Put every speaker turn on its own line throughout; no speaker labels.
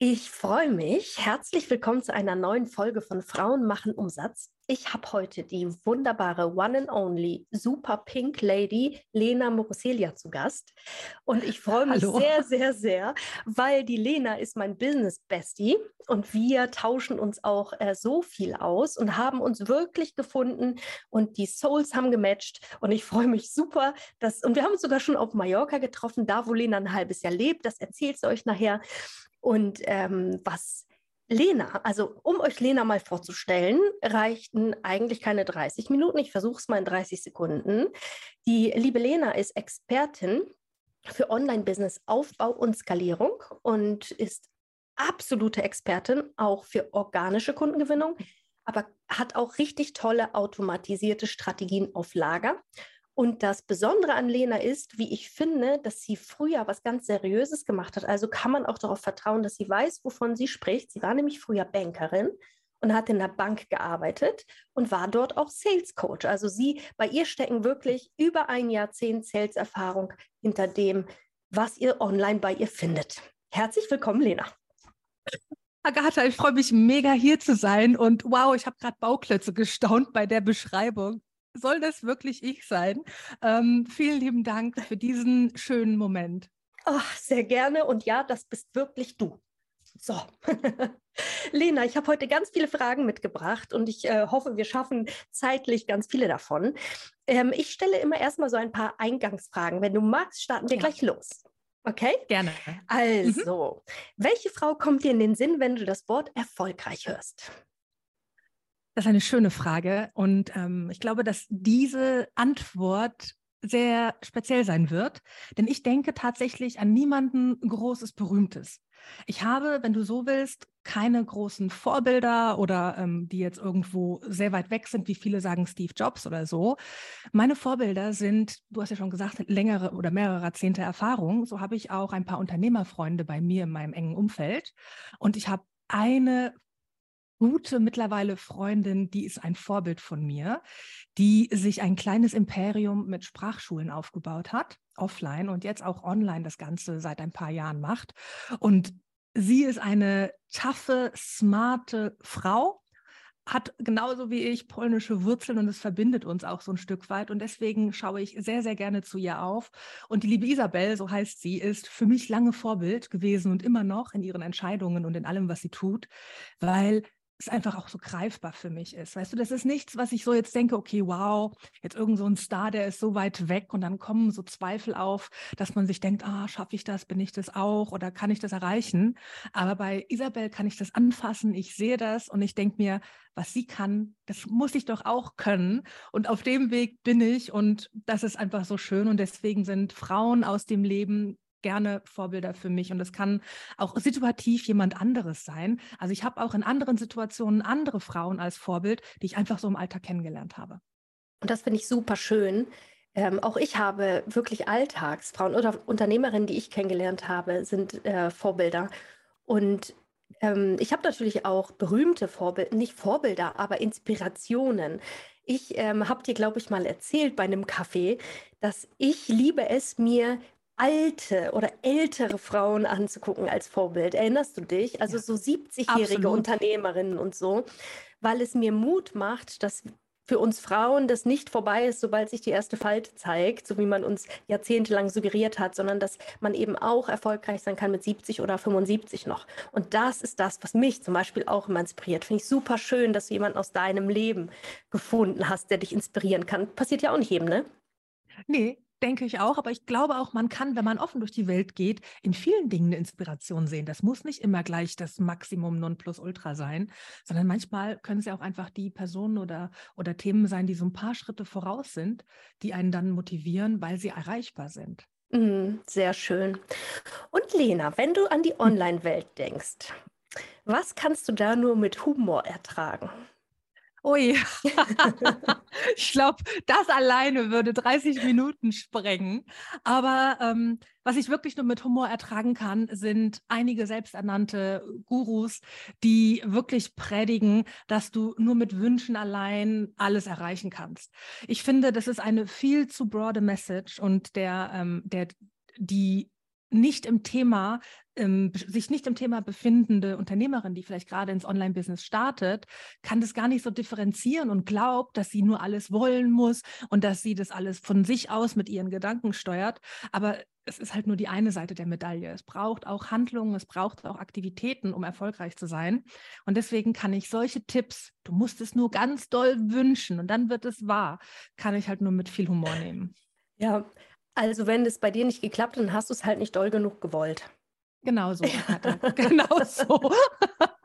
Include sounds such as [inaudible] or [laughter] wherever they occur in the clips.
Ich freue mich. Herzlich willkommen zu einer neuen Folge von Frauen machen Umsatz. Ich habe heute die wunderbare One and Only Super Pink Lady Lena Moroselia zu Gast. Und ich freue mich Hallo. sehr, sehr, sehr, weil die Lena ist mein Business Bestie und wir tauschen uns auch äh, so viel aus und haben uns wirklich gefunden und die Souls haben gematcht. Und ich freue mich super, dass, und wir haben uns sogar schon auf Mallorca getroffen, da wo Lena ein halbes Jahr lebt. Das erzählt sie euch nachher. Und ähm, was Lena, also um euch Lena mal vorzustellen, reichten eigentlich keine 30 Minuten. Ich versuche es mal in 30 Sekunden. Die liebe Lena ist Expertin für Online-Business-Aufbau und Skalierung und ist absolute Expertin auch für organische Kundengewinnung, aber hat auch richtig tolle automatisierte Strategien auf Lager und das Besondere an Lena ist, wie ich finde, dass sie früher was ganz Seriöses gemacht hat. Also kann man auch darauf vertrauen, dass sie weiß, wovon sie spricht. Sie war nämlich früher Bankerin und hat in der Bank gearbeitet und war dort auch Sales Coach. Also sie, bei ihr stecken wirklich über ein Jahrzehnt Sales-Erfahrung hinter dem, was ihr online bei ihr findet. Herzlich willkommen, Lena.
Agatha, ich freue mich mega hier zu sein und wow, ich habe gerade Bauklötze gestaunt bei der Beschreibung soll das wirklich ich sein? Ähm, vielen lieben Dank für diesen schönen Moment.
Oh, sehr gerne. Und ja, das bist wirklich du. So, [laughs] Lena, ich habe heute ganz viele Fragen mitgebracht und ich äh, hoffe, wir schaffen zeitlich ganz viele davon. Ähm, ich stelle immer erstmal so ein paar Eingangsfragen. Wenn du magst, starten wir ja. gleich los. Okay?
Gerne.
Also, mhm. welche Frau kommt dir in den Sinn, wenn du das Wort erfolgreich hörst?
Das ist eine schöne Frage. Und ähm, ich glaube, dass diese Antwort sehr speziell sein wird, denn ich denke tatsächlich an niemanden Großes, Berühmtes. Ich habe, wenn du so willst, keine großen Vorbilder oder ähm, die jetzt irgendwo sehr weit weg sind, wie viele sagen Steve Jobs oder so. Meine Vorbilder sind, du hast ja schon gesagt, längere oder mehrere Jahrzehnte Erfahrung. So habe ich auch ein paar Unternehmerfreunde bei mir in meinem engen Umfeld. Und ich habe eine gute mittlerweile Freundin, die ist ein Vorbild von mir, die sich ein kleines Imperium mit Sprachschulen aufgebaut hat, offline und jetzt auch online das Ganze seit ein paar Jahren macht. Und sie ist eine taffe, smarte Frau, hat genauso wie ich polnische Wurzeln und es verbindet uns auch so ein Stück weit. Und deswegen schaue ich sehr, sehr gerne zu ihr auf. Und die liebe Isabel, so heißt sie, ist für mich lange Vorbild gewesen und immer noch in ihren Entscheidungen und in allem, was sie tut, weil es einfach auch so greifbar für mich ist. Weißt du, das ist nichts, was ich so jetzt denke, okay, wow, jetzt irgend so ein Star, der ist so weit weg und dann kommen so Zweifel auf, dass man sich denkt, ah, schaffe ich das, bin ich das auch oder kann ich das erreichen? Aber bei Isabel kann ich das anfassen, ich sehe das und ich denke mir, was sie kann, das muss ich doch auch können. Und auf dem Weg bin ich und das ist einfach so schön und deswegen sind Frauen aus dem Leben gerne Vorbilder für mich und es kann auch situativ jemand anderes sein. Also ich habe auch in anderen Situationen andere Frauen als Vorbild, die ich einfach so im Alter kennengelernt habe.
Und das finde ich super schön. Ähm, auch ich habe wirklich Alltagsfrauen oder Unternehmerinnen, die ich kennengelernt habe, sind äh, Vorbilder. Und ähm, ich habe natürlich auch berühmte Vorbilder, nicht Vorbilder, aber Inspirationen. Ich ähm, habe dir, glaube ich, mal erzählt bei einem Kaffee, dass ich liebe es, mir alte oder ältere Frauen anzugucken als Vorbild. Erinnerst du dich? Also ja, so 70-jährige Unternehmerinnen und so, weil es mir Mut macht, dass für uns Frauen das nicht vorbei ist, sobald sich die erste Falte zeigt, so wie man uns jahrzehntelang suggeriert hat, sondern dass man eben auch erfolgreich sein kann mit 70 oder 75 noch. Und das ist das, was mich zum Beispiel auch immer inspiriert. Finde ich super schön, dass du jemanden aus deinem Leben gefunden hast, der dich inspirieren kann. Passiert ja auch nicht jedem, ne?
Nee, denke ich auch. Aber ich glaube auch, man kann, wenn man offen durch die Welt geht, in vielen Dingen eine Inspiration sehen. Das muss nicht immer gleich das Maximum Nonplusultra sein, sondern manchmal können es ja auch einfach die Personen oder, oder Themen sein, die so ein paar Schritte voraus sind, die einen dann motivieren, weil sie erreichbar sind.
Mm, sehr schön. Und Lena, wenn du an die hm. Online-Welt denkst, was kannst du da nur mit Humor ertragen?
Ui, [laughs] ich glaube, das alleine würde 30 Minuten sprengen. Aber ähm, was ich wirklich nur mit Humor ertragen kann, sind einige selbsternannte Gurus, die wirklich predigen, dass du nur mit Wünschen allein alles erreichen kannst. Ich finde, das ist eine viel zu broade Message und der, ähm, der die nicht im Thema, ähm, sich nicht im Thema befindende Unternehmerin, die vielleicht gerade ins Online-Business startet, kann das gar nicht so differenzieren und glaubt, dass sie nur alles wollen muss und dass sie das alles von sich aus mit ihren Gedanken steuert. Aber es ist halt nur die eine Seite der Medaille. Es braucht auch Handlungen, es braucht auch Aktivitäten, um erfolgreich zu sein. Und deswegen kann ich solche Tipps, du musst es nur ganz doll wünschen und dann wird es wahr, kann ich halt nur mit viel Humor nehmen.
Ja, also wenn es bei dir nicht geklappt hat, dann hast du es halt nicht doll genug gewollt.
Genau so. [laughs] genau so.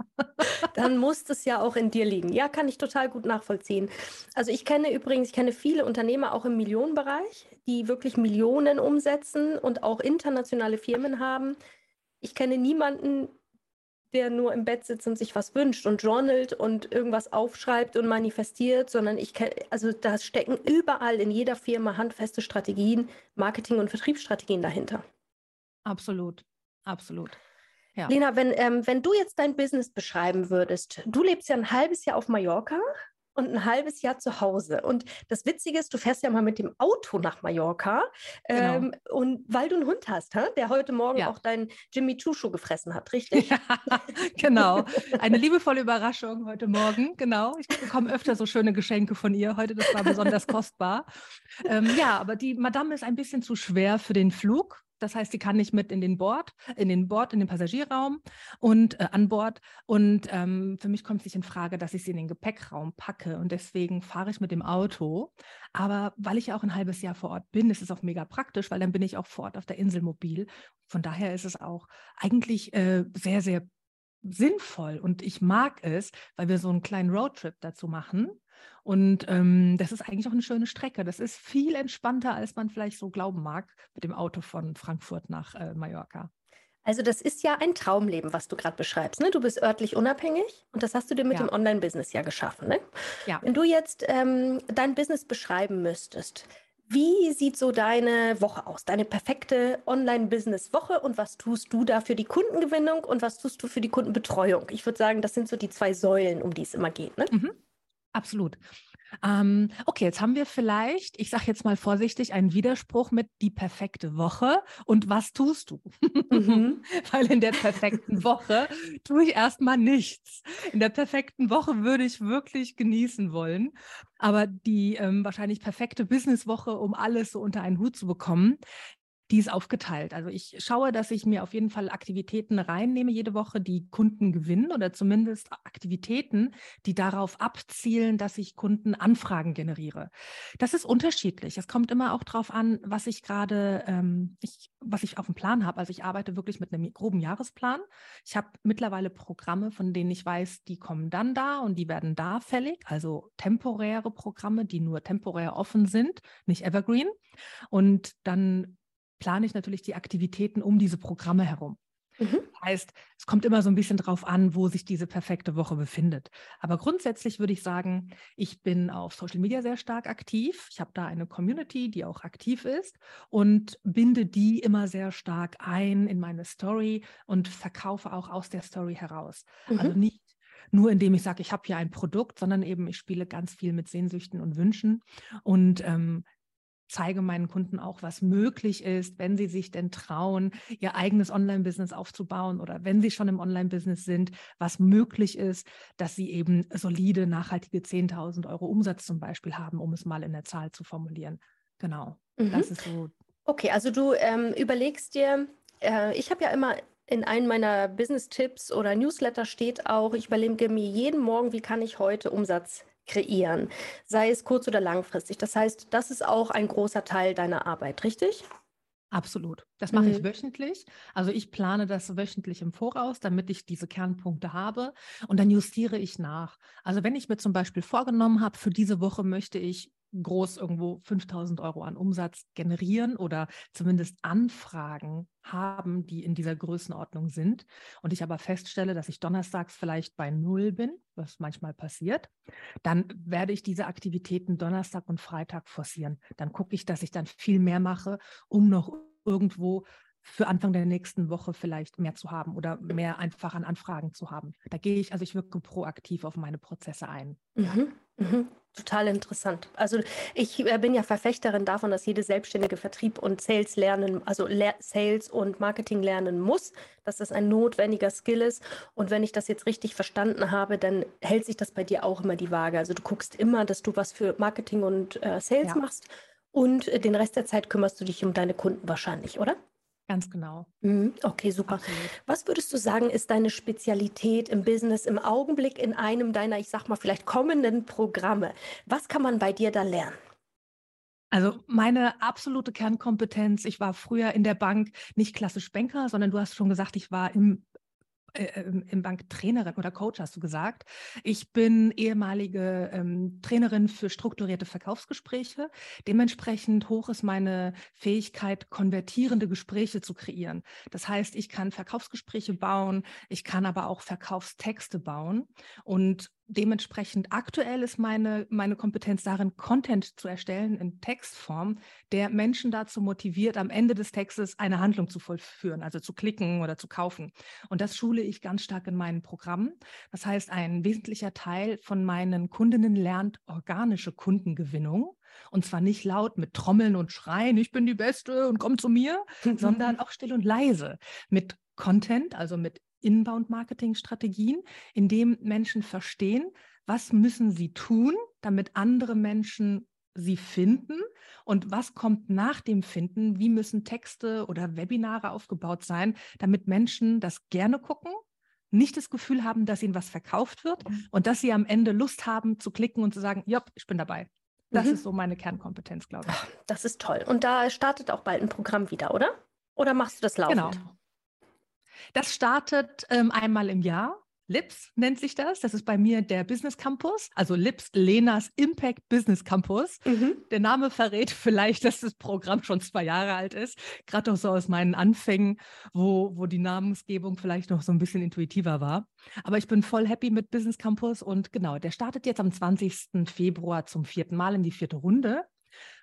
[laughs]
dann muss es ja auch in dir liegen. Ja, kann ich total gut nachvollziehen. Also ich kenne übrigens, ich kenne viele Unternehmer auch im Millionenbereich, die wirklich Millionen umsetzen und auch internationale Firmen haben. Ich kenne niemanden, der nur im Bett sitzt und sich was wünscht und journalt und irgendwas aufschreibt und manifestiert, sondern ich kenne, also da stecken überall in jeder Firma handfeste Strategien, Marketing- und Vertriebsstrategien dahinter.
Absolut, absolut.
Ja. Lena, wenn, ähm, wenn du jetzt dein Business beschreiben würdest, du lebst ja ein halbes Jahr auf Mallorca und ein halbes Jahr zu Hause. Und das Witzige ist, du fährst ja mal mit dem Auto nach Mallorca. Genau. Ähm, und weil du einen Hund hast, hä? der heute Morgen ja. auch deinen Jimmy Choo gefressen hat, richtig? Ja, [laughs]
genau. Eine liebevolle Überraschung heute Morgen. Genau. Ich bekomme öfter so schöne Geschenke von ihr. Heute, das war besonders kostbar. Ähm, ja, aber die Madame ist ein bisschen zu schwer für den Flug. Das heißt, sie kann nicht mit in den Bord, in den Bord, in den Passagierraum und äh, an Bord. Und ähm, für mich kommt es nicht in Frage, dass ich sie in den Gepäckraum packe. Und deswegen fahre ich mit dem Auto. Aber weil ich ja auch ein halbes Jahr vor Ort bin, ist es auch mega praktisch, weil dann bin ich auch vor Ort auf der Insel mobil. Von daher ist es auch eigentlich äh, sehr, sehr sinnvoll. Und ich mag es, weil wir so einen kleinen Roadtrip dazu machen. Und ähm, das ist eigentlich auch eine schöne Strecke. Das ist viel entspannter, als man vielleicht so glauben mag, mit dem Auto von Frankfurt nach äh, Mallorca.
Also das ist ja ein Traumleben, was du gerade beschreibst. Ne? Du bist örtlich unabhängig und das hast du dir mit ja. dem Online-Business ja geschaffen. Ne? Ja. Wenn du jetzt ähm, dein Business beschreiben müsstest, wie sieht so deine Woche aus, deine perfekte Online-Business-Woche und was tust du da für die Kundengewinnung und was tust du für die Kundenbetreuung? Ich würde sagen, das sind so die zwei Säulen, um die es immer geht. Ne? Mhm.
Absolut. Ähm, okay, jetzt haben wir vielleicht, ich sage jetzt mal vorsichtig, einen Widerspruch mit die perfekte Woche und was tust du? Mhm. [laughs] Weil in der perfekten Woche tue ich erstmal nichts. In der perfekten Woche würde ich wirklich genießen wollen. Aber die ähm, wahrscheinlich perfekte Businesswoche, um alles so unter einen Hut zu bekommen, die ist aufgeteilt. Also ich schaue, dass ich mir auf jeden Fall Aktivitäten reinnehme jede Woche, die Kunden gewinnen oder zumindest Aktivitäten, die darauf abzielen, dass ich Kundenanfragen generiere. Das ist unterschiedlich. Es kommt immer auch darauf an, was ich gerade, ähm, ich, was ich auf dem Plan habe. Also ich arbeite wirklich mit einem groben Jahresplan. Ich habe mittlerweile Programme, von denen ich weiß, die kommen dann da und die werden da fällig. Also temporäre Programme, die nur temporär offen sind, nicht evergreen. Und dann plane ich natürlich die Aktivitäten um diese Programme herum. Mhm. Heißt, es kommt immer so ein bisschen drauf an, wo sich diese perfekte Woche befindet. Aber grundsätzlich würde ich sagen, ich bin auf Social Media sehr stark aktiv. Ich habe da eine Community, die auch aktiv ist und binde die immer sehr stark ein in meine Story und verkaufe auch aus der Story heraus. Also mhm. Also nicht nur indem ich sage, ich habe hier ein Produkt, sondern eben ich spiele ganz viel mit Sehnsüchten und Wünschen und ähm, zeige meinen Kunden auch, was möglich ist, wenn sie sich denn trauen, ihr eigenes Online-Business aufzubauen oder wenn sie schon im Online-Business sind, was möglich ist, dass sie eben solide, nachhaltige 10.000 Euro Umsatz zum Beispiel haben, um es mal in der Zahl zu formulieren. Genau, mhm. das ist so.
Okay, also du ähm, überlegst dir, äh, ich habe ja immer in einem meiner Business-Tipps oder Newsletter steht auch, ich überlege mir jeden Morgen, wie kann ich heute Umsatz kreieren, sei es kurz- oder langfristig. Das heißt, das ist auch ein großer Teil deiner Arbeit, richtig?
Absolut. Das mache ich
Mhm.
wöchentlich. Also ich plane das wöchentlich im Voraus, damit ich diese Kernpunkte habe und dann justiere ich nach. Also wenn ich mir zum Beispiel vorgenommen habe, für diese Woche möchte ich groß irgendwo 5000 Euro an Umsatz generieren oder zumindest Anfragen haben, die in dieser Größenordnung sind. Und ich aber feststelle, dass ich donnerstags vielleicht bei Null bin, was manchmal passiert, dann werde ich diese Aktivitäten Donnerstag und Freitag forcieren. Dann gucke ich, dass ich dann viel mehr mache, um noch irgendwo für Anfang der nächsten Woche vielleicht mehr zu haben oder mehr einfach an Anfragen zu haben. Da gehe ich, also ich wirke proaktiv auf meine Prozesse ein.
Mhm. Mhm. Total interessant. Also ich äh, bin ja Verfechterin davon, dass jede selbstständige Vertrieb und Sales lernen, also Le Sales und Marketing lernen muss, dass das ein notwendiger Skill ist. Und wenn ich das jetzt richtig verstanden habe, dann hält sich das bei dir auch immer die Waage. Also du guckst immer, dass du was für Marketing und äh, Sales
Ja.
machst und äh, den Rest der Zeit kümmerst du dich um deine Kunden wahrscheinlich, oder?
Ganz genau.
Mhm. Okay, super.
Absolut.
Was würdest du sagen, ist deine Spezialität im Business im Augenblick in einem deiner, ich sag mal, vielleicht kommenden Programme? Was kann man bei dir da lernen?
Also meine absolute Kernkompetenz, ich war früher in der Bank nicht klassisch Banker, sondern du hast schon gesagt, ich war im äh, im im Banktrainerin oder Coach, hast du gesagt. Ich bin ehemalige ähm, Trainerin für strukturierte Verkaufsgespräche. Dementsprechend hoch ist meine Fähigkeit, konvertierende Gespräche zu kreieren. Das heißt, ich kann Verkaufsgespräche bauen, ich kann aber auch Verkaufstexte bauen. Und dementsprechend aktuell ist meine, meine Kompetenz darin, Content zu erstellen in Textform, der Menschen dazu motiviert, am Ende des Textes eine Handlung zu vollführen, also zu klicken oder zu kaufen. Und das schule ich ganz stark in meinen Programmen. Das heißt, ein wesentlicher Teil von meinen Kundinnen lernt organische Kundengewinnung. Und zwar nicht laut mit Trommeln und Schreien, ich bin die Beste und komm zu mir, [laughs] sondern auch still und leise mit Content, also mit Inbound-Marketing-Strategien, in dem Menschen verstehen, was müssen sie tun, damit andere Menschen sie finden und was kommt nach dem Finden, wie müssen Texte oder Webinare aufgebaut sein, damit Menschen das gerne gucken, nicht das Gefühl haben, dass ihnen was verkauft wird und dass sie am Ende Lust haben zu klicken und zu sagen, ja, ich bin dabei. Das
Mhm.
ist so meine Kernkompetenz, glaube ich.
Das ist toll. Und da startet auch bald ein Programm wieder, oder? Oder machst du das laufend?
Genau. Das startet ähm, einmal im Jahr. LIPS nennt sich das. Das ist bei mir der Business Campus, also LIPS, Lenas Impact Business Campus.
Mhm.
Der Name verrät [laughs] vielleicht, dass das Programm schon zwei Jahre alt ist. Gerade auch so aus meinen Anfängen, wo, wo die Namensgebung vielleicht noch so ein bisschen intuitiver war. Aber ich bin voll happy mit Business Campus und genau, der startet jetzt am 20. Februar zum vierten Mal in die vierte Runde.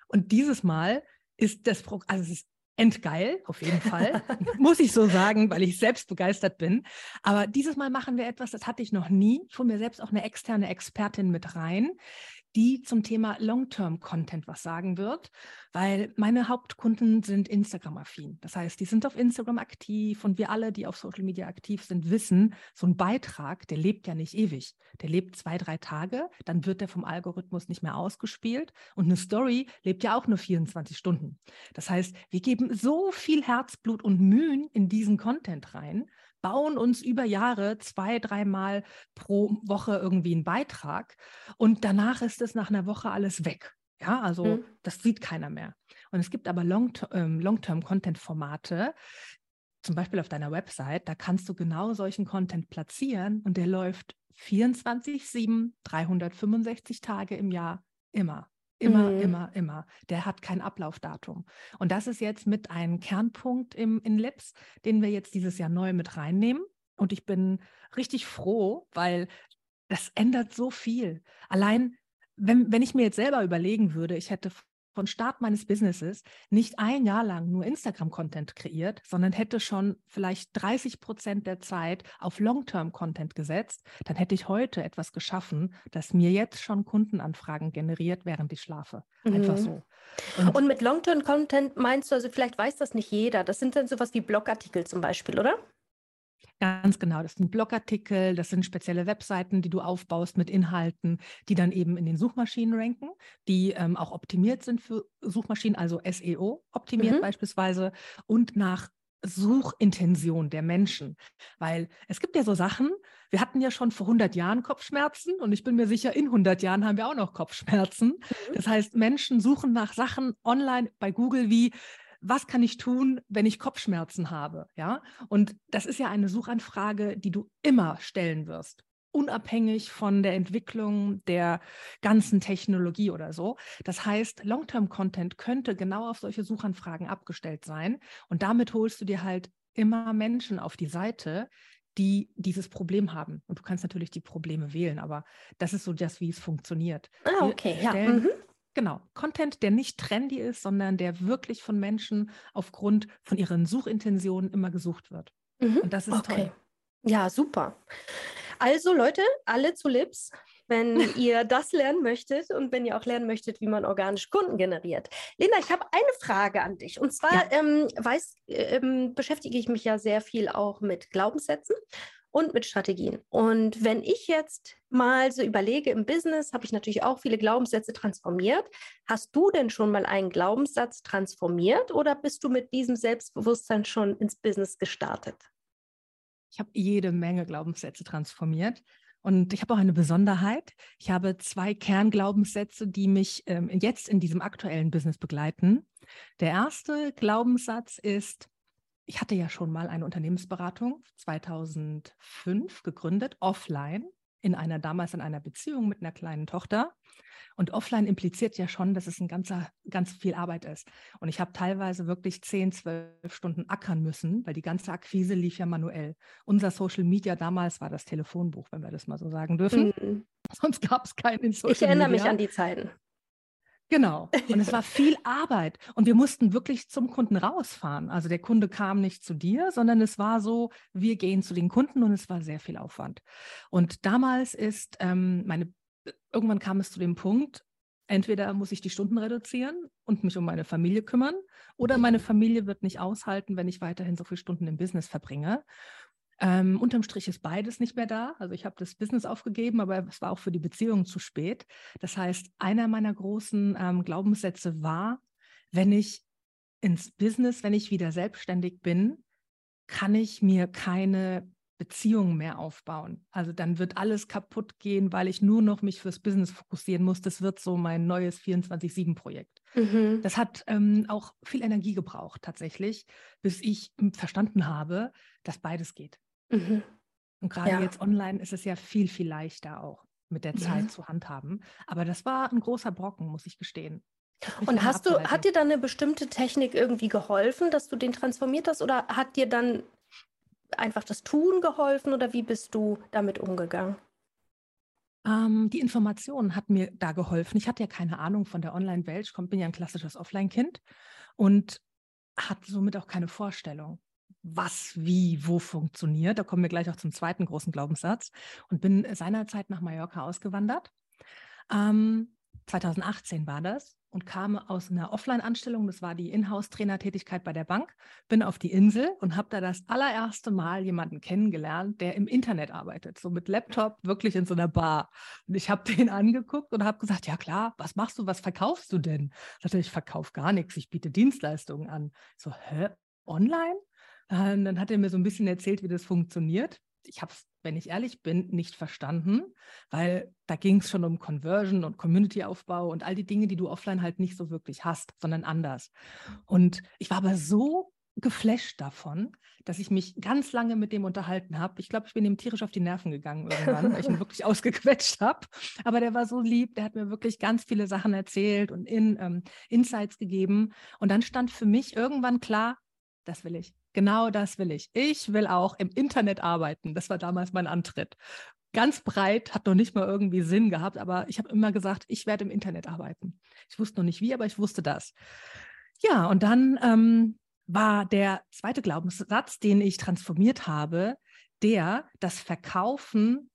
Und dieses Mal ist das Programm, also es ist endgeil, auf jeden Fall, muss ich so sagen, weil ich selbst begeistert bin. Aber dieses Mal machen wir etwas, das hatte ich noch nie. Ich hole mir selbst auch eine externe Expertin mit rein, die zum Thema Long-Term-Content was sagen wird, weil meine Hauptkunden sind Instagram-affin. Das heißt, die sind auf Instagram aktiv und wir alle, die auf Social Media aktiv sind, wissen, so ein Beitrag, der lebt ja nicht ewig. Der lebt zwei, drei Tage, dann wird der vom Algorithmus nicht mehr ausgespielt und eine Story lebt ja auch nur 24 Stunden. Das heißt, wir geben so viel Herzblut und Mühen in diesen Content rein, bauen uns über Jahre zwei, dreimal pro Woche irgendwie einen Beitrag und danach ist es nach einer Woche alles weg. Ja, also
Mhm.
das sieht keiner mehr. Und es gibt aber ähm, Long-Term-Content-Formate, zum Beispiel auf deiner Website, da kannst du genau solchen Content platzieren und der läuft 24-7, 365 Tage im Jahr immer. Immer,
Mhm.
immer, immer. Der hat kein Ablaufdatum. Und das ist jetzt mit einem Kernpunkt im, in Lips, den wir jetzt dieses Jahr neu mit reinnehmen. Und ich bin richtig froh, weil das ändert so viel. Allein, wenn, wenn ich mir jetzt selber überlegen würde, ich hätte von Start meines Businesses nicht ein Jahr lang nur Instagram-Content kreiert, sondern hätte schon vielleicht 30 Prozent der Zeit auf Long-Term-Content gesetzt, dann hätte ich heute etwas geschaffen, das mir jetzt schon Kundenanfragen generiert, während ich schlafe. Einfach
Mhm.
so.
Und mit Long-Term-Content meinst du, also vielleicht weiß das nicht jeder. Das sind dann sowas wie Blogartikel zum Beispiel, oder?
Ganz genau, das sind Blogartikel, das sind spezielle Webseiten, die du aufbaust mit Inhalten, die dann eben in den Suchmaschinen ranken, die ähm, auch optimiert sind für Suchmaschinen, also SEO optimiert
Mhm.
beispielsweise und nach Suchintention der Menschen. Weil es gibt ja so Sachen, wir hatten ja schon vor 100 Jahren Kopfschmerzen und ich bin mir sicher, in 100 Jahren haben wir auch noch Kopfschmerzen. Mhm. Das heißt, Menschen suchen nach Sachen online bei Google wie, was kann ich tun, wenn ich Kopfschmerzen habe? Ja, und das ist ja eine Suchanfrage, die du immer stellen wirst unabhängig von der Entwicklung der ganzen Technologie oder so. Das heißt, Long-Term-Content könnte genau auf solche Suchanfragen abgestellt sein. Und damit holst du dir halt immer Menschen auf die Seite, die dieses Problem haben. Und du kannst natürlich die Probleme wählen, aber das ist so das, wie es funktioniert.
Ah, okay, ja. Mhm.
Genau, Content, der nicht trendy ist, sondern der wirklich von Menschen aufgrund von ihren Suchintentionen immer gesucht wird. Mhm. Und das ist okay. toll.
Ja, super. Also Leute, alle zu Lips, wenn [laughs] ihr das lernen möchtet und wenn ihr auch lernen möchtet, wie man organisch Kunden generiert. Lena, ich habe eine Frage an dich. Und zwar ja. ähm, weiß, ähm, beschäftige ich mich ja sehr viel auch mit Glaubenssätzen und mit Strategien. Und wenn ich jetzt mal so überlege, im Business habe ich natürlich auch viele Glaubenssätze transformiert. Hast du denn schon mal einen Glaubenssatz transformiert oder bist du mit diesem Selbstbewusstsein schon ins Business gestartet?
Ich habe jede Menge Glaubenssätze transformiert. Und ich habe auch eine Besonderheit. Ich habe zwei Kernglaubenssätze, die mich ähm, jetzt in diesem aktuellen Business begleiten. Der erste Glaubenssatz ist, ich hatte ja schon mal eine Unternehmensberatung 2005 gegründet, offline in einer damals in einer Beziehung mit einer kleinen Tochter. Und offline impliziert ja schon, dass es ein ganzer, ganz viel Arbeit ist. Und ich habe teilweise wirklich 10, 12 Stunden ackern müssen, weil die ganze Akquise lief ja manuell. Unser Social Media damals war das Telefonbuch, wenn wir das mal so sagen dürfen. Mhm. [laughs] Sonst gab es keinen
Social Media. Ich erinnere Media. mich an die Zeiten.
Genau. Und es war [laughs] viel Arbeit. Und wir mussten wirklich zum Kunden rausfahren. Also der Kunde kam nicht zu dir, sondern es war so, wir gehen zu den Kunden und es war sehr viel Aufwand. Und damals ist ähm, meine, irgendwann kam es zu dem Punkt, entweder muss ich die Stunden reduzieren und mich um meine Familie kümmern, oder meine Familie wird nicht aushalten, wenn ich weiterhin so viele Stunden im Business verbringe. Ähm, unterm Strich ist beides nicht mehr da. Also ich habe das Business aufgegeben, aber es war auch für die Beziehung zu spät. Das heißt, einer meiner großen ähm, Glaubenssätze war, wenn ich ins Business, wenn ich wieder selbstständig bin, kann ich mir keine Beziehungen mehr aufbauen. Also dann wird alles kaputt gehen, weil ich nur noch mich fürs Business fokussieren muss. Das wird so mein neues 24-7-Projekt. Mhm. Das hat ähm, auch viel Energie gebraucht tatsächlich, bis ich verstanden habe, dass beides geht. Mhm. Und gerade ja. jetzt online ist es ja viel, viel leichter auch mit der Zeit mhm. zu handhaben. Aber das war ein großer Brocken, muss ich gestehen.
Und hast du, hat dir dann eine bestimmte Technik irgendwie geholfen, dass du den transformiert hast? Oder hat dir dann einfach das Tun geholfen oder wie bist du damit umgegangen?
Ähm, die Information hat mir da geholfen. Ich hatte ja keine Ahnung von der Online-Welt. Ich bin ja ein klassisches Offline-Kind und hatte somit auch keine Vorstellung was, wie, wo funktioniert. Da kommen wir gleich auch zum zweiten großen Glaubenssatz und bin seinerzeit nach Mallorca ausgewandert. Ähm, 2018 war das und kam aus einer Offline-Anstellung, das war die Inhouse-Trainertätigkeit bei der Bank, bin auf die Insel und habe da das allererste Mal jemanden kennengelernt, der im Internet arbeitet, so mit Laptop, wirklich in so einer Bar. Und ich habe [laughs] den angeguckt und habe gesagt, ja klar, was machst du, was verkaufst du denn? Ich dachte, ich verkaufe gar nichts, ich biete Dienstleistungen an. So, hä, online? Und dann hat er mir so ein bisschen erzählt, wie das funktioniert. Ich habe es, wenn ich ehrlich bin, nicht verstanden, weil da ging es schon um Conversion und Community-Aufbau und all die Dinge, die du offline halt nicht so wirklich hast, sondern anders. Und ich war aber so geflasht davon, dass ich mich ganz lange mit dem unterhalten habe. Ich glaube, ich bin ihm tierisch auf die Nerven gegangen irgendwann, weil ich ihn [laughs] wirklich ausgequetscht habe. Aber der war so lieb, der hat mir wirklich ganz viele Sachen erzählt und in, ähm, Insights gegeben. Und dann stand für mich irgendwann klar, das will ich. Genau das will ich. Ich will auch im Internet arbeiten. Das war damals mein Antritt. Ganz breit, hat noch nicht mal irgendwie Sinn gehabt, aber ich habe immer gesagt, ich werde im Internet arbeiten. Ich wusste noch nicht wie, aber ich wusste das. Ja, und dann ähm, war der zweite Glaubenssatz, den ich transformiert habe, der, dass Verkaufen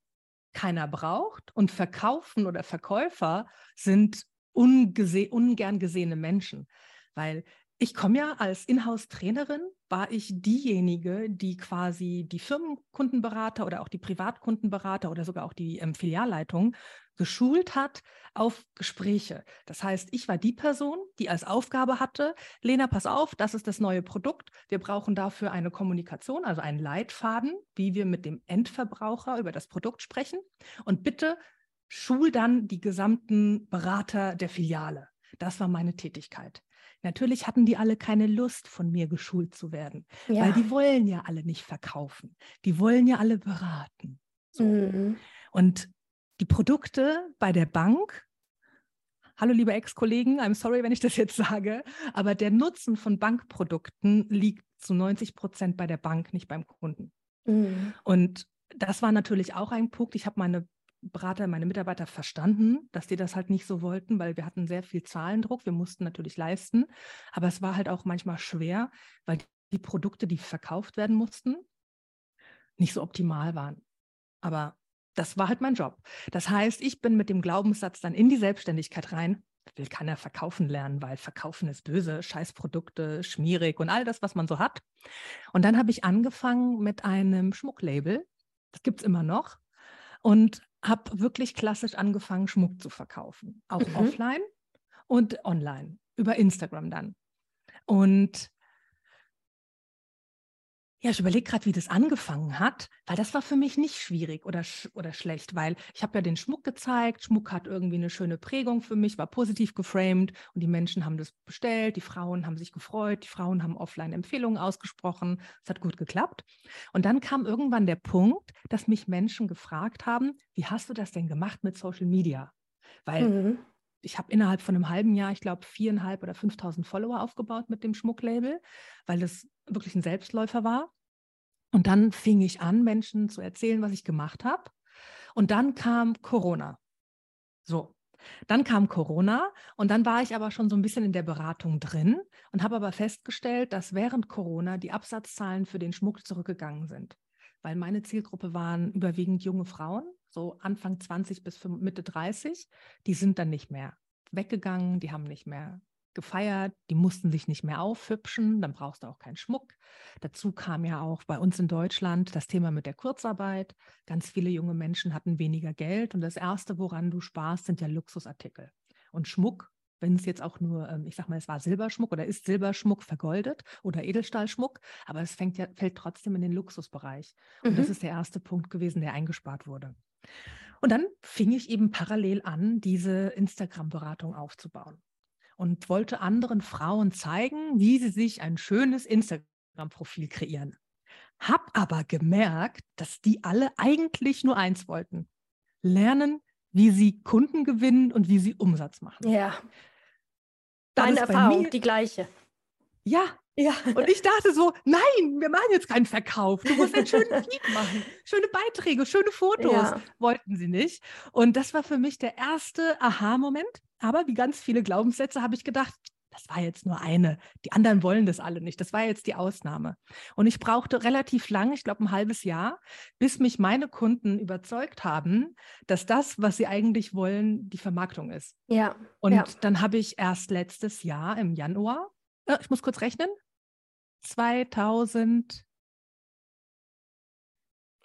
keiner braucht und Verkaufen oder Verkäufer sind ungese ungern gesehene Menschen. Weil ich komme ja als Inhouse-Trainerin, war ich diejenige, die quasi die Firmenkundenberater oder auch die Privatkundenberater oder sogar auch die ähm, Filialleitung geschult hat auf Gespräche. Das heißt, ich war die Person, die als Aufgabe hatte, Lena, pass auf, das ist das neue Produkt. Wir brauchen dafür eine Kommunikation, also einen Leitfaden, wie wir mit dem Endverbraucher über das Produkt sprechen. Und bitte schul dann die gesamten Berater der Filiale. Das war meine Tätigkeit. Natürlich hatten die alle keine Lust, von mir geschult zu werden, ja. weil die wollen ja alle nicht verkaufen. Die wollen ja alle beraten. So. Mhm. Und die Produkte bei der Bank, hallo liebe Ex-Kollegen, I'm sorry, wenn ich das jetzt sage, aber der Nutzen von Bankprodukten liegt zu 90 Prozent bei der Bank, nicht beim Kunden. Mhm. Und das war natürlich auch ein Punkt. Ich habe meine Berater, meine Mitarbeiter verstanden, dass die das halt nicht so wollten, weil wir hatten sehr viel Zahlendruck. Wir mussten natürlich leisten, aber es war halt auch manchmal schwer, weil die Produkte, die verkauft werden mussten, nicht so optimal waren. Aber das war halt mein Job. Das heißt, ich bin mit dem Glaubenssatz dann in die Selbstständigkeit rein. Will keiner verkaufen lernen, weil verkaufen ist böse, Scheißprodukte, schmierig und all das, was man so hat. Und dann habe ich angefangen mit einem Schmucklabel. Das gibt es immer noch. Und habe wirklich klassisch angefangen, Schmuck zu verkaufen. Auch mhm. offline und online, über Instagram dann. Und ja, ich überlege gerade, wie das angefangen hat, weil das war für mich nicht schwierig oder, sch oder schlecht, weil ich habe ja den Schmuck gezeigt. Schmuck hat irgendwie eine schöne Prägung für mich, war positiv geframed und die Menschen haben das bestellt, die Frauen haben sich gefreut, die Frauen haben offline Empfehlungen ausgesprochen. Es hat gut geklappt. Und dann kam irgendwann der Punkt, dass mich Menschen gefragt haben, wie hast du das denn gemacht mit Social Media? Weil mhm. ich habe innerhalb von einem halben Jahr, ich glaube, viereinhalb oder 5.000 Follower aufgebaut mit dem Schmucklabel, weil das wirklich ein Selbstläufer war. Und dann fing ich an, Menschen zu erzählen, was ich gemacht habe. Und dann kam Corona. So, dann kam Corona und dann war ich aber schon so ein bisschen in der Beratung drin und habe aber festgestellt, dass während Corona die Absatzzahlen für den Schmuck zurückgegangen sind, weil meine Zielgruppe waren überwiegend junge Frauen, so Anfang 20 bis Mitte 30, die sind dann nicht mehr weggegangen, die haben nicht mehr gefeiert, die mussten sich nicht mehr aufhübschen, dann brauchst du auch keinen Schmuck. Dazu kam ja auch bei uns in Deutschland das Thema mit der Kurzarbeit. Ganz viele junge Menschen hatten weniger Geld und das Erste, woran du sparst, sind ja Luxusartikel. Und Schmuck, wenn es jetzt auch nur, ähm, ich sag mal, es war Silberschmuck oder ist Silberschmuck vergoldet oder Edelstahlschmuck, aber es fängt ja, fällt trotzdem in den Luxusbereich. Und mhm. das ist der erste Punkt gewesen, der eingespart wurde. Und dann fing ich eben parallel an, diese Instagram-Beratung aufzubauen und wollte anderen Frauen zeigen, wie sie sich ein schönes Instagram-Profil kreieren. Hab aber gemerkt, dass die alle eigentlich nur eins wollten. Lernen, wie sie Kunden gewinnen und wie sie Umsatz machen.
Ja. Deine Erfahrung, mir, die gleiche.
Ja, ja. Und ich dachte so, nein, wir machen jetzt keinen Verkauf. Du musst einen schönen [laughs] Feed machen. Schöne Beiträge, schöne Fotos. Ja. Wollten sie nicht. Und das war für mich der erste Aha-Moment. Aber wie ganz viele Glaubenssätze habe ich gedacht, das war jetzt nur eine. Die anderen wollen das alle nicht. Das war jetzt die Ausnahme. Und ich brauchte relativ lang, ich glaube ein halbes Jahr, bis mich meine Kunden überzeugt haben, dass das, was sie eigentlich wollen, die Vermarktung ist.
Ja.
Und
ja.
dann habe ich erst letztes Jahr im Januar, äh, ich muss kurz rechnen, 2000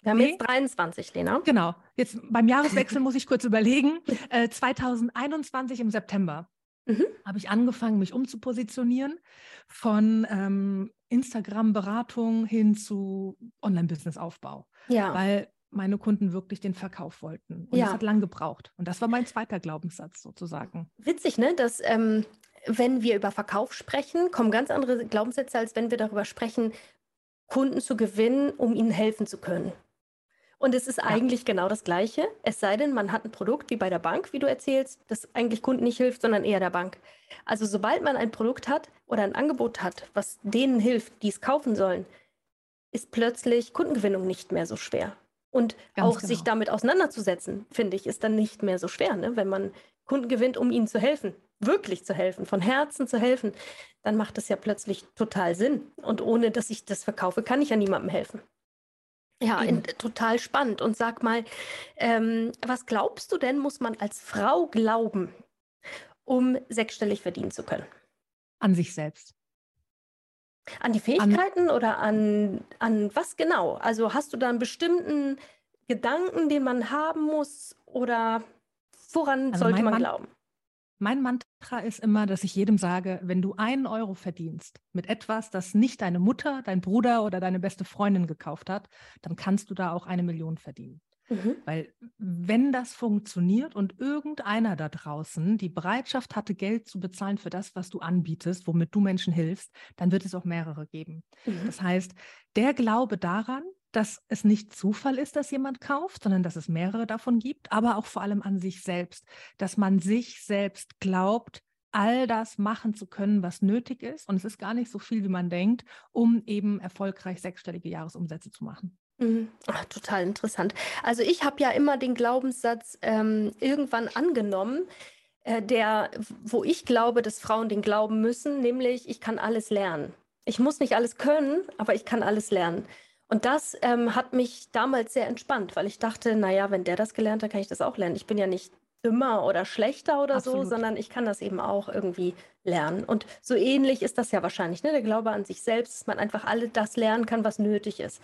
wir haben nee. jetzt 23, Lena.
Genau. Jetzt beim Jahreswechsel [laughs] muss ich kurz überlegen. Äh, 2021 im September mhm. habe ich angefangen, mich umzupositionieren von ähm, Instagram-Beratung hin zu Online-Business-Aufbau.
Ja.
Weil meine Kunden wirklich den Verkauf wollten. Und ja. das hat lang gebraucht. Und das war mein zweiter Glaubenssatz sozusagen.
Witzig, ne? Dass ähm, wenn wir über Verkauf sprechen, kommen ganz andere Glaubenssätze, als wenn wir darüber sprechen, Kunden zu gewinnen, um ihnen helfen zu können. Und es ist ja. eigentlich genau das Gleiche, es sei denn, man hat ein Produkt wie bei der Bank, wie du erzählst, das eigentlich Kunden nicht hilft, sondern eher der Bank. Also sobald man ein Produkt hat oder ein Angebot hat, was denen hilft, die es kaufen sollen, ist plötzlich Kundengewinnung nicht mehr so schwer. Und Ganz auch genau. sich damit auseinanderzusetzen, finde ich, ist dann nicht mehr so schwer, ne? wenn man Kunden gewinnt, um ihnen zu helfen, wirklich zu helfen, von Herzen zu helfen, dann macht es ja plötzlich total Sinn. Und ohne dass ich das verkaufe, kann ich ja niemandem helfen. Ja, in, total spannend. Und sag mal, ähm, was glaubst du denn, muss man als Frau glauben, um sechsstellig verdienen zu können?
An sich selbst.
An die Fähigkeiten an, oder an, an was genau? Also hast du da einen bestimmten Gedanken, den man haben muss oder woran also sollte man Mann, glauben?
Mein Mantra ist immer, dass ich jedem sage, wenn du einen Euro verdienst mit etwas, das nicht deine Mutter, dein Bruder oder deine beste Freundin gekauft hat, dann kannst du da auch eine Million verdienen. Mhm. Weil wenn das funktioniert und irgendeiner da draußen die Bereitschaft hatte, Geld zu bezahlen für das, was du anbietest, womit du Menschen hilfst, dann wird es auch mehrere geben. Mhm. Das heißt, der Glaube daran, dass es nicht Zufall ist, dass jemand kauft, sondern dass es mehrere davon gibt, aber auch vor allem an sich selbst, dass man sich selbst glaubt, all das machen zu können, was nötig ist. Und es ist gar nicht so viel, wie man denkt, um eben erfolgreich sechsstellige Jahresumsätze zu machen.
Mhm. Ach, total interessant. Also ich habe ja immer den Glaubenssatz ähm, irgendwann angenommen, äh, der, wo ich glaube, dass Frauen den glauben müssen, nämlich ich kann alles lernen. Ich muss nicht alles können, aber ich kann alles lernen. Und das ähm, hat mich damals sehr entspannt, weil ich dachte, naja, wenn der das gelernt hat, kann ich das auch lernen. Ich bin ja nicht dümmer oder schlechter oder Absolut. so, sondern ich kann das eben auch irgendwie lernen. Und so ähnlich ist das ja wahrscheinlich, ne? Der Glaube an sich selbst, dass man einfach alle das lernen kann, was nötig ist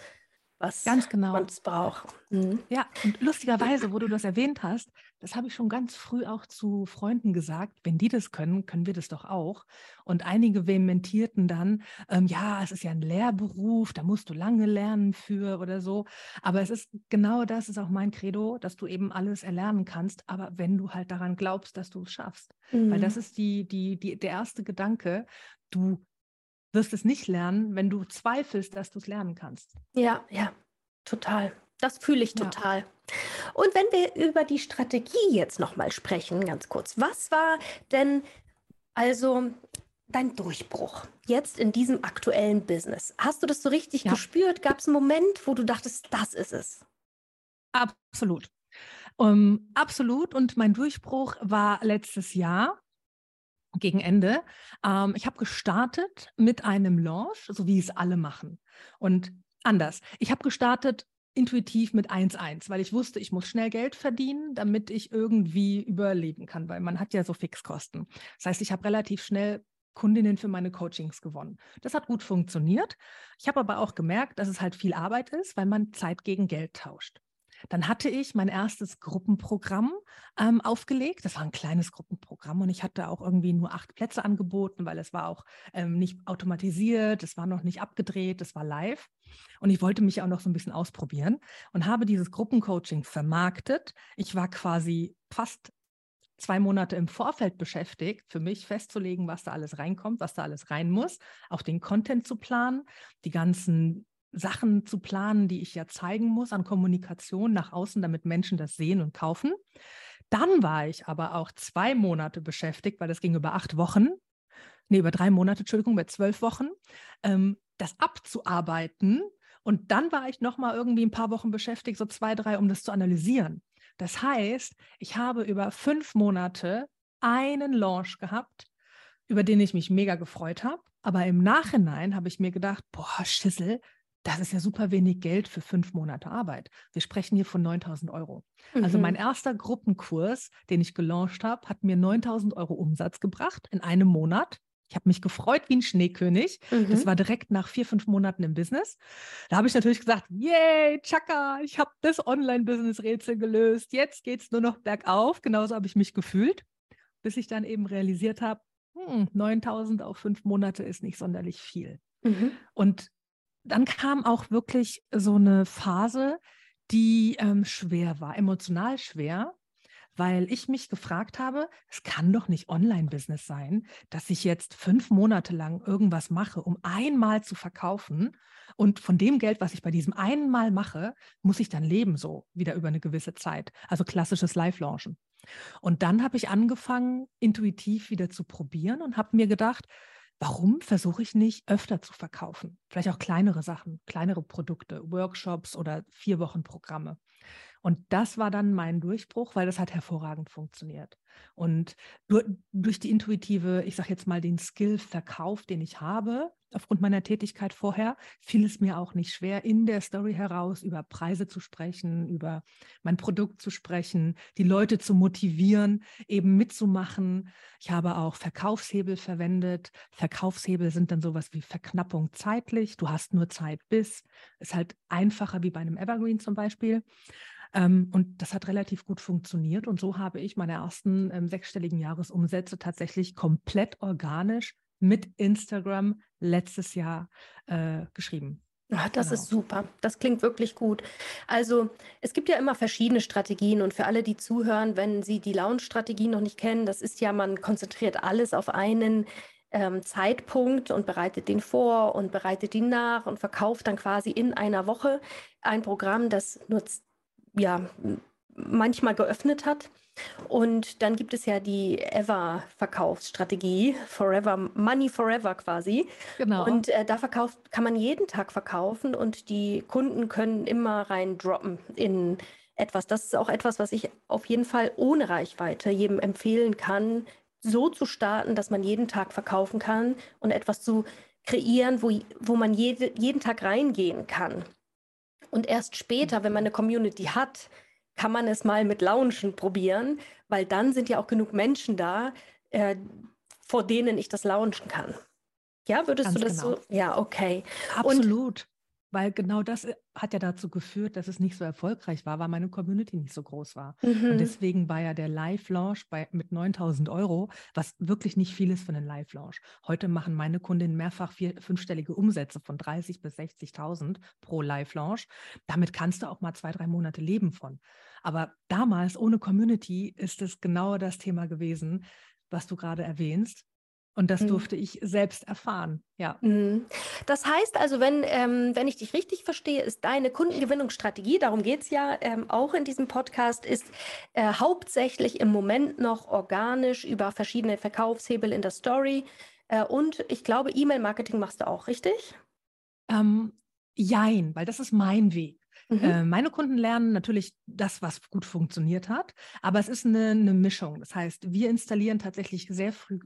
was
ganz genau.
man braucht. Mhm.
Ja, und lustigerweise, wo du das erwähnt hast, das habe ich schon ganz früh auch zu Freunden gesagt, wenn die das können, können wir das doch auch. Und einige vehementierten dann, ähm, ja, es ist ja ein Lehrberuf, da musst du lange lernen für oder so. Aber es ist genau das, ist auch mein Credo, dass du eben alles erlernen kannst, aber wenn du halt daran glaubst, dass du es schaffst. Mhm. Weil das ist die, die, die, der erste Gedanke. Du wirst es nicht lernen, wenn du zweifelst, dass du es lernen kannst.
Ja, ja, total. Das fühle ich total. Ja. Und wenn wir über die Strategie jetzt nochmal sprechen, ganz kurz, was war denn also dein Durchbruch jetzt in diesem aktuellen Business? Hast du das so richtig ja. gespürt? Gab es einen Moment, wo du dachtest, das ist es?
Absolut. Um, absolut. Und mein Durchbruch war letztes Jahr gegen Ende. Ähm, ich habe gestartet mit einem Launch, so wie es alle machen. Und anders. Ich habe gestartet intuitiv mit 1-1, weil ich wusste, ich muss schnell Geld verdienen, damit ich irgendwie überleben kann, weil man hat ja so Fixkosten. Das heißt, ich habe relativ schnell Kundinnen für meine Coachings gewonnen. Das hat gut funktioniert. Ich habe aber auch gemerkt, dass es halt viel Arbeit ist, weil man Zeit gegen Geld tauscht. Dann hatte ich mein erstes Gruppenprogramm ähm, aufgelegt. Das war ein kleines Gruppenprogramm und ich hatte auch irgendwie nur acht Plätze angeboten, weil es war auch ähm, nicht automatisiert, es war noch nicht abgedreht, es war live. Und ich wollte mich auch noch so ein bisschen ausprobieren und habe dieses Gruppencoaching vermarktet. Ich war quasi fast zwei Monate im Vorfeld beschäftigt, für mich festzulegen, was da alles reinkommt, was da alles rein muss, auch den Content zu planen, die ganzen Sachen zu planen, die ich ja zeigen muss an Kommunikation nach außen, damit Menschen das sehen und kaufen. Dann war ich aber auch zwei Monate beschäftigt, weil das ging über acht Wochen, nee, über drei Monate, Entschuldigung, über zwölf Wochen, ähm, das abzuarbeiten. Und dann war ich nochmal irgendwie ein paar Wochen beschäftigt, so zwei, drei, um das zu analysieren. Das heißt, ich habe über fünf Monate einen Launch gehabt, über den ich mich mega gefreut habe. Aber im Nachhinein habe ich mir gedacht, boah, Schissel, das ist ja super wenig Geld für fünf Monate Arbeit. Wir sprechen hier von 9000 Euro. Mhm. Also mein mhm. erster Gruppenkurs, den ich gelauncht habe, hat mir 9000 Euro Umsatz gebracht in einem Monat. Ich habe mich gefreut wie ein Schneekönig. Mhm. Das war direkt nach vier, fünf Monaten im Business. Da habe ich natürlich gesagt, yay, Chaka, ich habe das Online-Business-Rätsel gelöst. Jetzt geht es nur noch bergauf. Genauso habe ich mich gefühlt, bis ich dann eben realisiert habe, hm, 9000 auf fünf Monate ist nicht sonderlich viel. Mhm. Und dann kam auch wirklich so eine Phase, die ähm, schwer war, emotional schwer, weil ich mich gefragt habe, es kann doch nicht Online-Business sein, dass ich jetzt fünf Monate lang irgendwas mache, um einmal zu verkaufen. Und von dem Geld, was ich bei diesem einen Mal mache, muss ich dann leben, so wieder über eine gewisse Zeit. Also klassisches Live-Launchen. Und dann habe ich angefangen, intuitiv wieder zu probieren und habe mir gedacht, warum versuche ich nicht öfter zu verkaufen? Vielleicht auch kleinere Sachen, kleinere Produkte, Workshops oder vier Wochen Programme. Und das war dann mein Durchbruch, weil das hat hervorragend funktioniert. Und durch die intuitive, ich sage jetzt mal den Skill-Verkauf, den ich habe, aufgrund meiner Tätigkeit vorher, fiel es mir auch nicht schwer, in der Story heraus über Preise zu sprechen, über mein Produkt zu sprechen, die Leute zu motivieren, eben mitzumachen. Ich habe auch Verkaufshebel verwendet. Verkaufshebel sind dann sowas wie Verknappung zeitlich. Du hast nur Zeit bis. Ist halt einfacher wie bei einem Evergreen zum Beispiel. Ähm, und das hat relativ gut funktioniert. Und so habe ich meine ersten ähm, sechsstelligen Jahresumsätze tatsächlich komplett organisch mit Instagram letztes Jahr äh, geschrieben.
Ach, das genau. ist super. Das klingt wirklich gut. Also es gibt ja immer verschiedene Strategien und für alle, die zuhören, wenn sie die Launch-Strategie noch nicht kennen, das ist ja, man konzentriert alles auf einen ähm, Zeitpunkt und bereitet den vor und bereitet ihn nach und verkauft dann quasi in einer Woche ein Programm, das nur ja, manchmal geöffnet hat. Und dann gibt es ja die Ever-Verkaufsstrategie, Forever, Money Forever quasi. Genau. Und äh, da verkauft, kann man jeden Tag verkaufen und die Kunden können immer rein droppen in etwas. Das ist auch etwas, was ich auf jeden Fall ohne Reichweite jedem empfehlen kann, so zu starten, dass man jeden Tag verkaufen kann und etwas zu kreieren, wo, wo man jede, jeden Tag reingehen kann. Und erst später, wenn man eine Community hat, kann man es mal mit Launchen probieren, weil dann sind ja auch genug Menschen da, äh, vor denen ich das launchen kann. Ja, würdest Ganz du das genau. so? Ja, okay.
Absolut. Und weil genau das äh, hat ja dazu geführt, dass es nicht so erfolgreich war, weil meine Community nicht so groß war. Mhm. Und deswegen war ja der Live-Launch mit 9000 Euro, was wirklich nicht viel ist für einen Live-Launch. Heute machen meine Kundinnen mehrfach vier, fünfstellige Umsätze von 30 bis 60.000 pro Live-Launch. Damit kannst du auch mal zwei, drei Monate leben von. Aber damals ohne Community ist es genau das Thema gewesen, was du gerade erwähnst. Und das mhm. durfte ich selbst erfahren, ja.
Mhm. Das heißt also, wenn, ähm, wenn ich dich richtig verstehe, ist deine Kundengewinnungsstrategie, darum geht es ja ähm, auch in diesem Podcast, ist äh, hauptsächlich im Moment noch organisch über verschiedene Verkaufshebel in der Story. Äh, und ich glaube, E-Mail-Marketing machst du auch, richtig?
Ähm, jein, weil das ist mein Weg. Mhm. Äh, meine Kunden lernen natürlich das, was gut funktioniert hat, aber es ist eine, eine Mischung. Das heißt, wir installieren tatsächlich sehr früh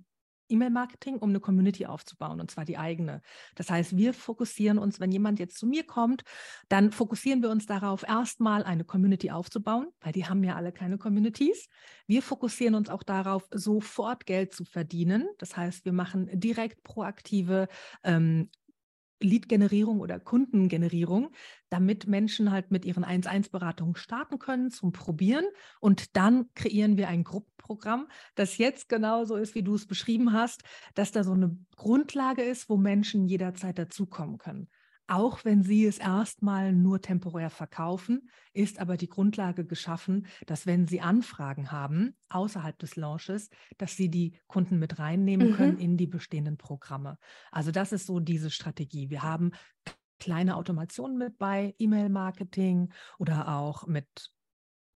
E-Mail-Marketing, um eine Community aufzubauen, und zwar die eigene. Das heißt, wir fokussieren uns, wenn jemand jetzt zu mir kommt, dann fokussieren wir uns darauf, erstmal eine Community aufzubauen, weil die haben ja alle keine Communities. Wir fokussieren uns auch darauf, sofort Geld zu verdienen. Das heißt, wir machen direkt proaktive ähm, Lead-Generierung oder Kundengenerierung, damit Menschen halt mit ihren 1-1-Beratungen starten können zum Probieren. Und dann kreieren wir ein Gruppenprogramm, das jetzt genauso ist, wie du es beschrieben hast, dass da so eine Grundlage ist, wo Menschen jederzeit dazukommen können. Auch wenn sie es erstmal nur temporär verkaufen, ist aber die Grundlage geschaffen, dass wenn sie Anfragen haben außerhalb des Launches, dass sie die Kunden mit reinnehmen mhm. können in die bestehenden Programme. Also das ist so diese Strategie. Wir haben kleine Automationen mit bei E-Mail-Marketing oder auch mit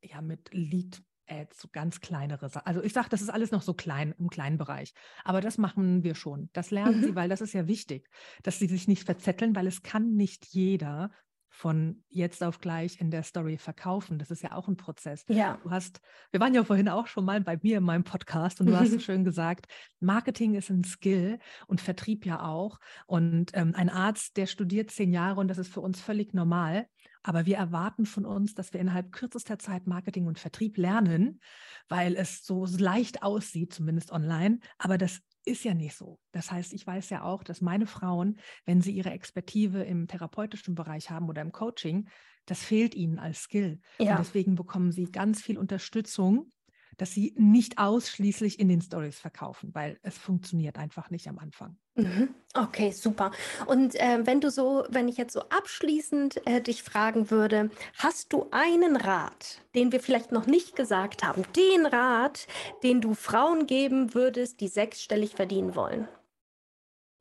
ja, mit Lead Ads, so ganz kleinere Sachen. Also ich sage, das ist alles noch so klein im kleinen Bereich. Aber das machen wir schon. Das lernen mhm. sie, weil das ist ja wichtig, dass sie sich nicht verzetteln, weil es kann nicht jeder von jetzt auf gleich in der Story verkaufen. Das ist ja auch ein Prozess. Ja. Du hast, wir waren ja vorhin auch schon mal bei mir in meinem Podcast und du hast so [laughs] schön gesagt, Marketing ist ein Skill und Vertrieb ja auch. Und ähm, ein Arzt, der studiert zehn Jahre und das ist für uns völlig normal. Aber wir erwarten von uns, dass wir innerhalb kürzester Zeit Marketing und Vertrieb lernen, weil es so leicht aussieht, zumindest online. Aber das ist ja nicht so. Das heißt, ich weiß ja auch, dass meine Frauen, wenn sie ihre Expertise im therapeutischen Bereich haben oder im Coaching, das fehlt ihnen als Skill. Ja. Und deswegen bekommen sie ganz viel Unterstützung dass sie nicht ausschließlich in den Stories verkaufen, weil es funktioniert einfach nicht am Anfang.
Mhm. Okay, super. Und äh, wenn du so, wenn ich jetzt so abschließend äh, dich fragen würde, hast du einen Rat, den wir vielleicht noch nicht gesagt haben, den Rat, den du Frauen geben würdest, die sechsstellig verdienen wollen?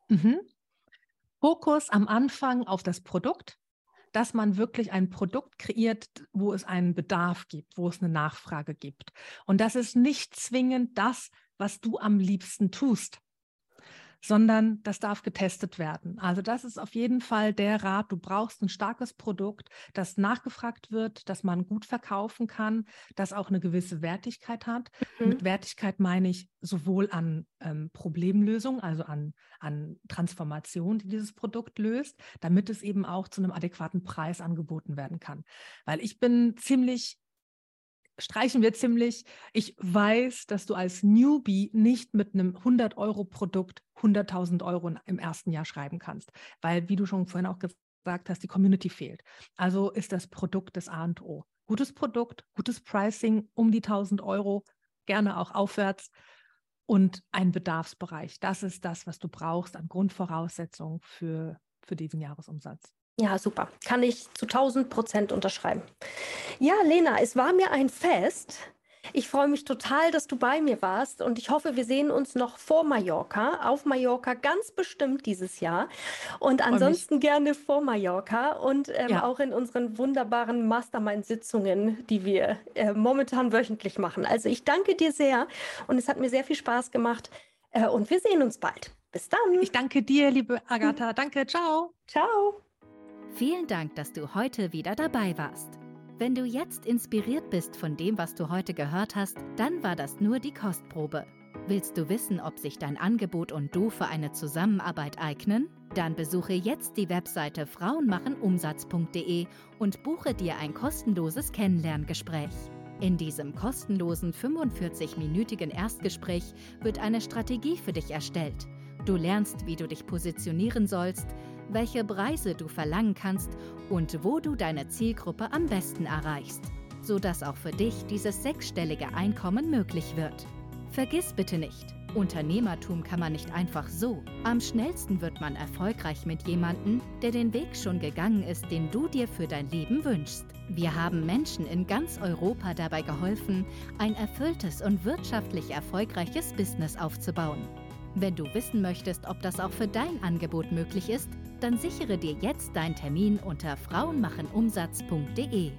Mhm. Fokus am Anfang auf das Produkt, dass man wirklich ein Produkt kreiert, wo es einen Bedarf gibt, wo es eine Nachfrage gibt. Und das ist nicht zwingend das, was du am liebsten tust, sondern das darf getestet werden. Also das ist auf jeden Fall der Rat. Du brauchst ein starkes Produkt, das nachgefragt wird, das man gut verkaufen kann, das auch eine gewisse Wertigkeit hat. Mhm. Mit Wertigkeit meine ich sowohl an ähm, Problemlösung, also an, an Transformation, die dieses Produkt löst, damit es eben auch zu einem adäquaten Preis angeboten werden kann. Weil ich bin ziemlich streichen wir ziemlich. Ich weiß, dass du als Newbie nicht mit einem 100-Euro-Produkt 100.000 Euro im ersten Jahr schreiben kannst, weil, wie du schon vorhin auch gesagt hast, die Community fehlt. Also ist das Produkt des A und O. Gutes Produkt, gutes Pricing um die 1000 Euro, gerne auch aufwärts und ein Bedarfsbereich. Das ist das, was du brauchst an Grundvoraussetzungen für, für diesen Jahresumsatz.
Ja, super. Kann ich zu 1000 Prozent unterschreiben. Ja, Lena, es war mir ein Fest. Ich freue mich total, dass du bei mir warst und ich hoffe, wir sehen uns noch vor Mallorca, auf Mallorca ganz bestimmt dieses Jahr und ansonsten gerne vor Mallorca und ähm, ja. auch in unseren wunderbaren Mastermind-Sitzungen, die wir äh, momentan wöchentlich machen. Also ich danke dir sehr und es hat mir sehr viel Spaß gemacht äh, und wir sehen uns bald. Bis dann.
Ich danke dir, liebe [laughs] Agatha. Danke, ciao.
Ciao.
Vielen Dank, dass du heute wieder dabei warst. Wenn du jetzt inspiriert bist von dem, was du heute gehört hast, dann war das nur die Kostprobe. Willst du wissen, ob sich dein Angebot und du für eine Zusammenarbeit eignen? Dann besuche jetzt die Webseite frauenmachenumsatz.de und buche dir ein kostenloses Kennenlerngespräch. In diesem kostenlosen 45-minütigen Erstgespräch wird eine Strategie für dich erstellt. Du lernst, wie du dich positionieren sollst, welche Preise du verlangen kannst und wo du deine Zielgruppe am besten erreichst, sodass auch für dich dieses sechsstellige Einkommen möglich wird. Vergiss bitte nicht, Unternehmertum kann man nicht einfach so. Am schnellsten wird man erfolgreich mit jemandem, der den Weg schon gegangen ist, den du dir für dein Leben wünschst. Wir haben Menschen in ganz Europa dabei geholfen, ein erfülltes und wirtschaftlich erfolgreiches Business aufzubauen. Wenn du wissen möchtest, ob das auch für dein Angebot möglich ist, dann sichere dir jetzt deinen Termin unter frauenmachenumsatz.de.